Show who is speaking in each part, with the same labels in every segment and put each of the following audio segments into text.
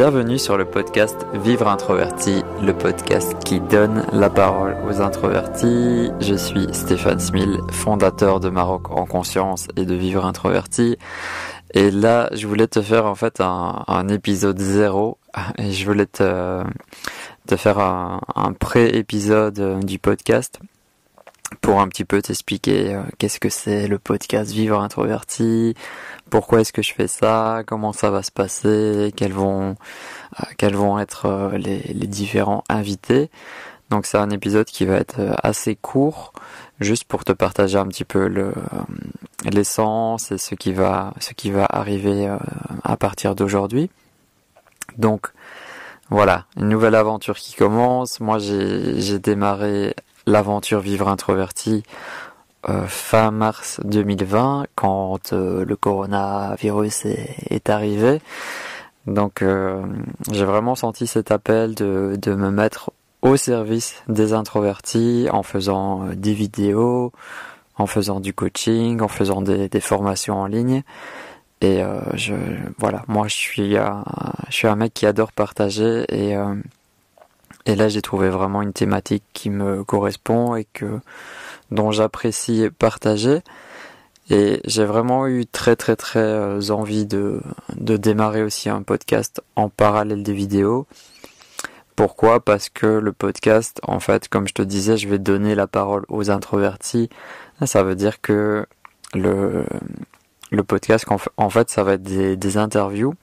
Speaker 1: Bienvenue sur le podcast Vivre introverti, le podcast qui donne la parole aux introvertis. Je suis Stéphane Smil, fondateur de Maroc en conscience et de Vivre introverti. Et là, je voulais te faire en fait un, épisode zéro et je voulais te, faire un, un pré-épisode du podcast pour un petit peu t'expliquer euh, qu'est-ce que c'est le podcast Vivre introverti, pourquoi est-ce que je fais ça, comment ça va se passer, quels vont euh, quels vont être euh, les, les, différents invités. Donc c'est un épisode qui va être assez court, juste pour te partager un petit peu le l'essence et ce qui va ce qui va arriver à partir d'aujourd'hui. Donc voilà, une nouvelle aventure qui commence. Moi j'ai démarré l'aventure Vivre Introverti euh, fin mars 2020 quand euh, le coronavirus est, arrivé. Donc euh, j'ai vraiment senti cet appel de, me mettre au service des introvertis en faisant des vidéos, en faisant du coaching, en faisant des, des formations en ligne. Et je voilà, moi je suis un, je suis un mec qui adore partager et et là, j'ai trouvé vraiment une thématique qui me correspond et que dont j'apprécie partager. Et j'ai vraiment eu très très très euh, envie de, de démarrer aussi un podcast en parallèle des vidéos. Pourquoi? Parce que le podcast, en fait, comme je te disais, je vais donner la parole aux introvertis. Ça veut dire que le, le podcast, en fait, ça va être des, des interviews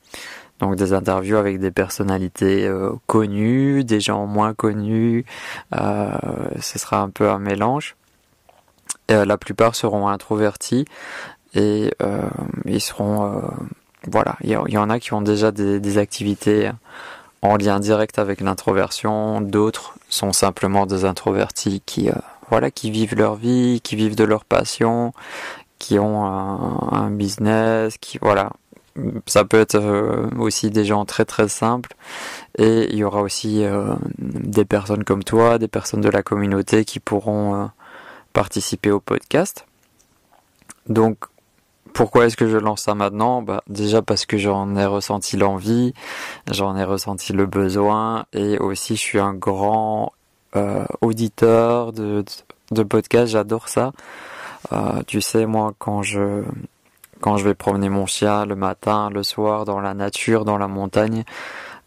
Speaker 1: donc des interviews avec des personnalités euh, connues, des gens moins connus. Euh, ce sera un peu un mélange. Euh, la plupart seront introvertis et ils seront voilà. Il y, en a qui ont déjà des, activités en lien direct avec l'introversion. D'autres sont simplement des introvertis qui voilà qui vivent leur vie, qui vivent de leur passion, qui ont un, un business, qui voilà ça peut être euh, aussi des gens très très simples et il y aura aussi euh, des personnes comme toi, des personnes de la communauté qui pourront euh, participer au podcast. Donc pourquoi est-ce que je lance ça maintenant? Bah, Déjà parce que j'en ai ressenti l'envie, j'en ai ressenti le besoin et aussi je suis un grand auditeur de, de, de podcast, j'adore ça. tu sais, moi quand je quand je vais promener mon chien le matin, le soir, dans la nature, dans la montagne,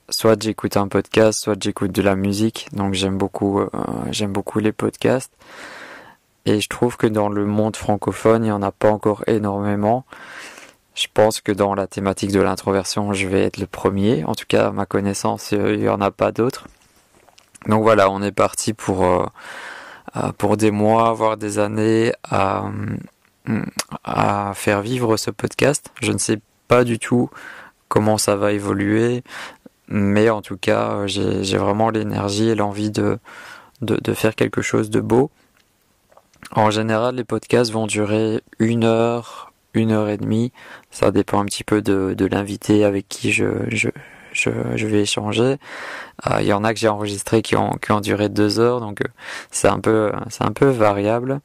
Speaker 1: soit j'écoute un podcast, soit j'écoute de la musique. Donc j'aime beaucoup, euh, j'aime beaucoup les podcasts. Et je trouve que dans le monde francophone, il n'y en a pas encore énormément. Je pense que dans la thématique de l'introversion, je vais être le premier. En tout cas, à ma connaissance, il n'y en a pas d'autres. Donc voilà, on est parti pour, euh, euh, pour des mois, voire des années à à faire vivre ce podcast. Je ne sais pas du tout comment ça va évoluer, mais en tout cas, j'ai vraiment l'énergie et l'envie de, de, faire quelque chose de beau. En général, les podcasts vont durer une heure, une heure et demie. Ça dépend un petit peu de, l'invité avec qui je, je, je, vais échanger. Il y en a que j'ai enregistré qui ont, qui ont duré deux heures, donc euh, c'est un peu, c'est un peu variable.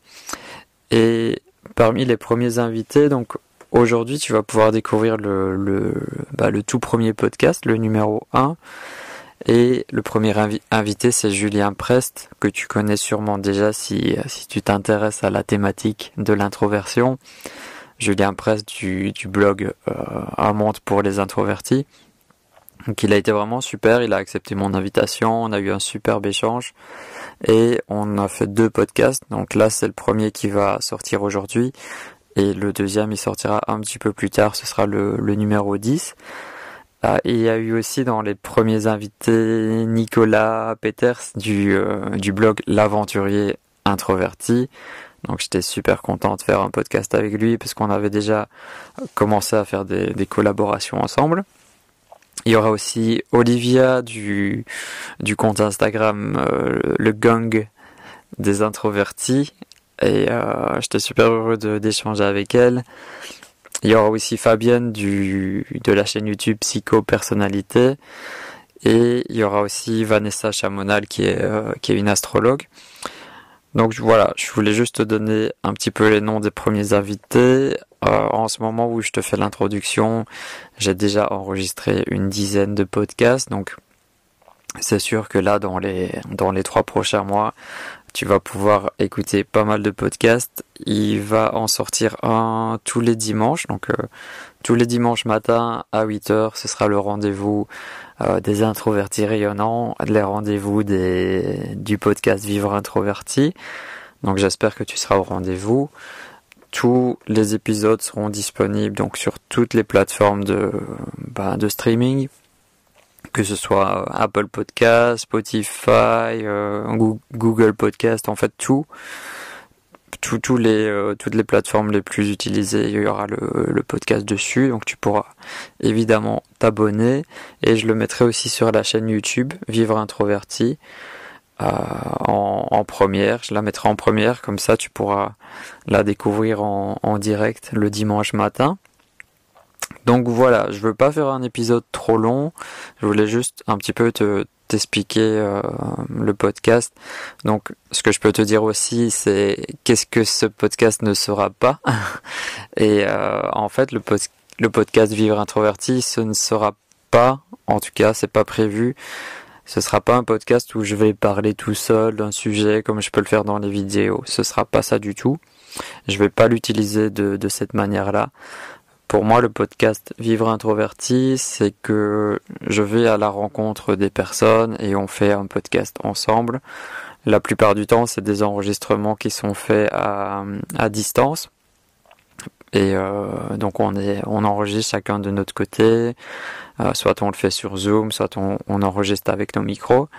Speaker 1: Et parmi les premiers invités. Donc aujourd'hui, tu vas pouvoir découvrir le, bah, tout premier podcast, le numéro 1. Et le premier invité, c'est Julien Prest, que tu connais sûrement déjà si, tu t'intéresses à la thématique de l'introversion. Julien Prest du, blog euh, Un pour les introvertis. Donc il a été vraiment super, il a accepté mon invitation, on a eu un superbe échange et on a fait deux podcasts. Donc là, c'est le premier qui va sortir aujourd'hui et le deuxième, il sortira un petit peu plus tard, ce sera le, numéro 10. Ah, il y a eu aussi dans les premiers invités Nicolas Peters du, euh, du blog L'Aventurier Introverti. Donc j'étais super content de faire un podcast avec lui parce qu'on avait déjà commencé à faire des collaborations ensemble. Il y aura aussi Olivia du, du compte Instagram euh, Le Gang des introvertis. Et euh, j'étais super heureux d'échanger avec elle. Il y aura aussi Fabienne de la chaîne YouTube Psycho Personnalité. Et il y aura aussi Vanessa Chamonal qui est, euh, qui est une astrologue. Donc voilà, je voulais juste te donner un petit peu les noms des premiers invités. Euh, en ce moment où je te fais l'introduction, j'ai déjà enregistré une dizaine de podcasts, donc c'est sûr que là, dans les dans les trois prochains mois, tu vas pouvoir écouter pas mal de podcasts. Il va en sortir un tous les dimanches, donc euh, tous les dimanches matin à 8h, ce sera le rendez-vous euh, des introvertis rayonnants, les rendez-vous du podcast Vivre Introverti. Donc j'espère que tu seras au rendez-vous. Tous les épisodes seront disponibles donc sur toutes les plateformes de, de streaming, que ce soit Apple Podcast, Spotify, euh, Google Podcast, en fait tout les, euh, toutes les plateformes les plus utilisées, il y aura le, podcast dessus, donc tu pourras évidemment t'abonner et je le mettrai aussi sur la chaîne YouTube Vivre Introverti euh, en, première. Je la mettrai en première, comme ça tu pourras la découvrir en direct le dimanche matin. Donc voilà, je veux pas faire un épisode trop long. Je voulais juste un petit peu te, t'expliquer euh, le podcast. Donc, ce que je peux te dire aussi, c'est qu'est-ce que ce podcast ne sera pas. Et euh, en fait, le, podcast Vivre introverti, ce ne sera pas, en tout cas, c'est pas prévu. Ce sera pas un podcast où je vais parler tout seul d'un sujet comme je peux le faire dans les vidéos. Ce sera pas ça du tout. Je vais pas l'utiliser de cette manière-là. Pour moi, le podcast Vivre introverti, c'est que je vais à la rencontre des personnes et on fait un podcast ensemble. La plupart du temps, c'est des enregistrements qui sont faits à, distance. Et euh, donc on est, on enregistre chacun de notre côté. Euh, soit on le fait sur Zoom, soit on enregistre avec nos micros.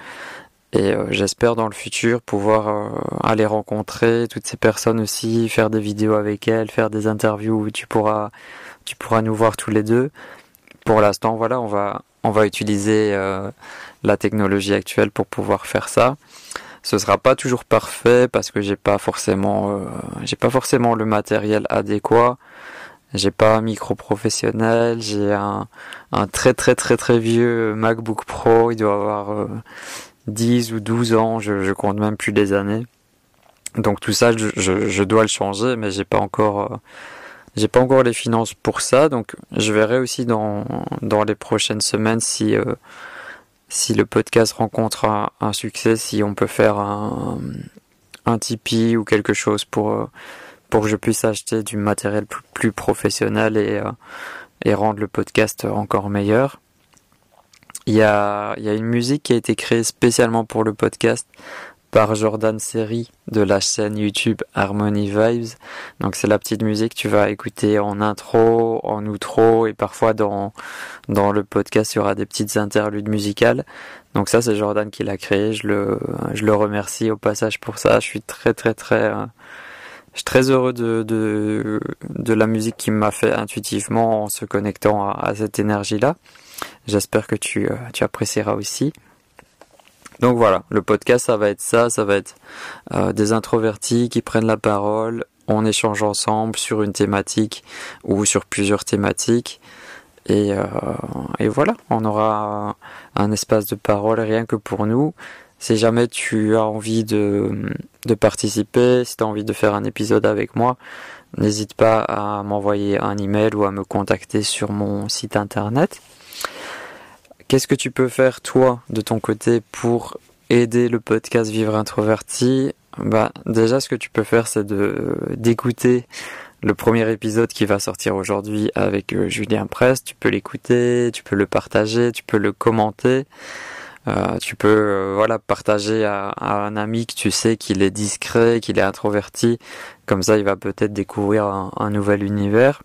Speaker 1: Et euh, j'espère dans le futur pouvoir euh, aller rencontrer toutes ces personnes aussi, faire des vidéos avec elles, faire des interviews où tu pourras tu pourras nous voir tous les deux. Pour l'instant, voilà, on va, on va utiliser euh, la technologie actuelle pour pouvoir faire ça. Ce sera pas toujours parfait parce que j'ai pas forcément, j'ai pas forcément le matériel adéquat. J'ai pas un micro professionnel. J'ai un, un très très très très vieux MacBook Pro. Il doit avoir 10 ou 12 ans. Je, compte même plus des années. Donc tout ça, je, dois le changer, mais j'ai pas encore euh, j'ai pas encore les finances pour ça, donc je verrai aussi dans, dans les prochaines semaines si, euh, si le podcast rencontre un, succès, si on peut faire un, un Tipeee ou quelque chose pour, euh, pour que je puisse acheter du matériel plus, plus professionnel et, et rendre le podcast encore meilleur. Il y, a, y a une musique qui a été créée spécialement pour le podcast par Jordan Seri de la chaîne YouTube Harmony Vibes. Donc c'est la petite musique que tu vas écouter en intro, en outro et parfois dans dans le podcast il y aura des petites interludes musicales. Donc ça c'est Jordan qui l'a créé, je le je le remercie au passage pour ça. Je suis très très très euh, je suis très heureux de, de, de la musique qui m'a fait intuitivement en se connectant à, à cette énergie-là. J'espère que tu, euh, tu apprécieras aussi. Donc voilà, le podcast, ça va être ça, ça va être euh, des introvertis qui prennent la parole, on échange ensemble sur une thématique ou sur plusieurs thématiques. Et, euh, et voilà, on aura un espace de parole rien que pour nous. Si jamais tu as envie de, de participer, si tu as envie de faire un épisode avec moi, n'hésite pas à m'envoyer un email ou à me contacter sur mon site internet. Qu'est-ce que tu peux faire toi de ton côté pour aider le podcast Vivre Introverti? Bah déjà ce que tu peux faire c'est de d'écouter le premier épisode qui va sortir aujourd'hui avec euh, Julien Prest. Tu peux l'écouter, tu peux le partager, tu peux le commenter. Euh, tu peux euh, voilà partager à, un ami que tu sais qu'il est discret, qu'il est introverti. Comme ça, il va peut-être découvrir un, nouvel univers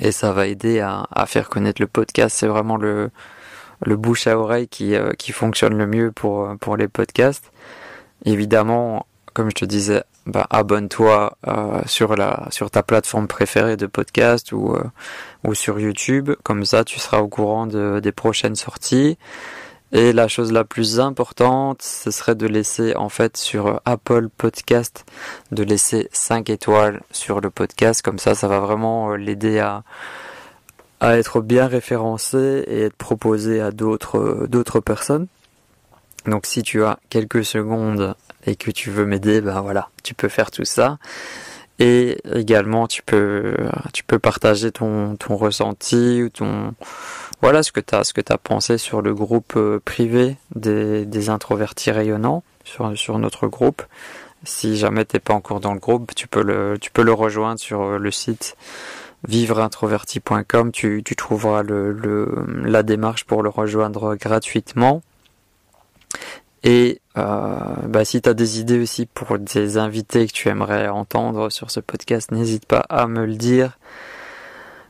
Speaker 1: et ça va aider à faire connaître le podcast. C'est vraiment le le bouche à oreille qui, euh, qui fonctionne le mieux pour, euh, pour les podcasts. Évidemment, comme je te disais, bah, abonne-toi euh, sur la sur ta plateforme préférée de podcast ou ou sur YouTube. Comme ça, tu seras au courant de, des prochaines sorties. Et la chose la plus importante, ce serait de laisser en fait sur Apple Podcast, de laisser 5 étoiles sur le podcast. Comme ça, ça va vraiment l'aider à à être bien référencé et être proposé à d'autres d'autres personnes. Donc si tu as quelques secondes et que tu veux m'aider, ben voilà, tu peux faire tout ça. Et également, tu peux, partager ton, ressenti ou ton, voilà, ce que tu as, ce que as pensé sur le groupe euh, privé des, des introvertis rayonnants, sur, sur notre groupe. Si jamais t'es pas encore dans le groupe, tu peux le, tu peux le rejoindre sur euh, le site vivreintroverti.com. Tu, trouveras le, le, la démarche pour le rejoindre gratuitement. Et euh, bah, si tu as des idées aussi pour des invités que tu aimerais entendre sur ce podcast, n'hésite pas à me le dire.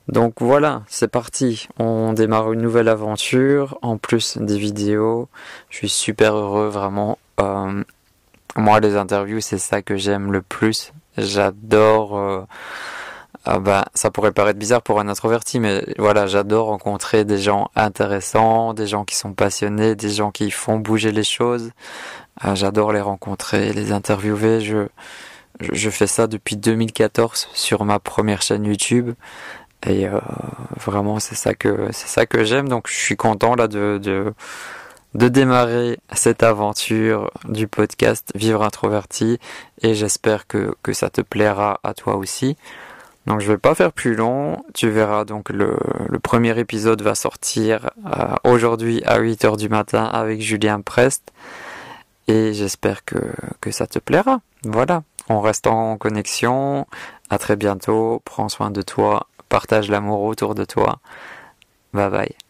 Speaker 1: Donc voilà, c'est parti. On démarre une nouvelle aventure, en plus des vidéos. Je suis super heureux, vraiment. Euh, moi, les interviews, c'est ça que j'aime le plus. J'adore... Euh, ah bah, ça pourrait paraître bizarre pour un introverti, mais voilà, j'adore rencontrer des gens intéressants, des gens qui sont passionnés, des gens qui font bouger les choses. Ah, j'adore les rencontrer, les interviewer. Je, je fais ça depuis 2014 sur ma première chaîne YouTube. Et euh, vraiment, c'est ça que c'est ça que j'aime. Donc, je suis content là de, de de démarrer cette aventure du podcast Vivre introverti et j'espère que, que ça te plaira à toi aussi. Donc je vais pas faire plus long, tu verras donc le, le premier épisode va sortir euh, aujourd'hui à 8h du matin avec Julien Prest et j'espère que, que ça te plaira. Voilà, on reste en connexion, à très bientôt, prends soin de toi, partage l'amour autour de toi. Bye bye.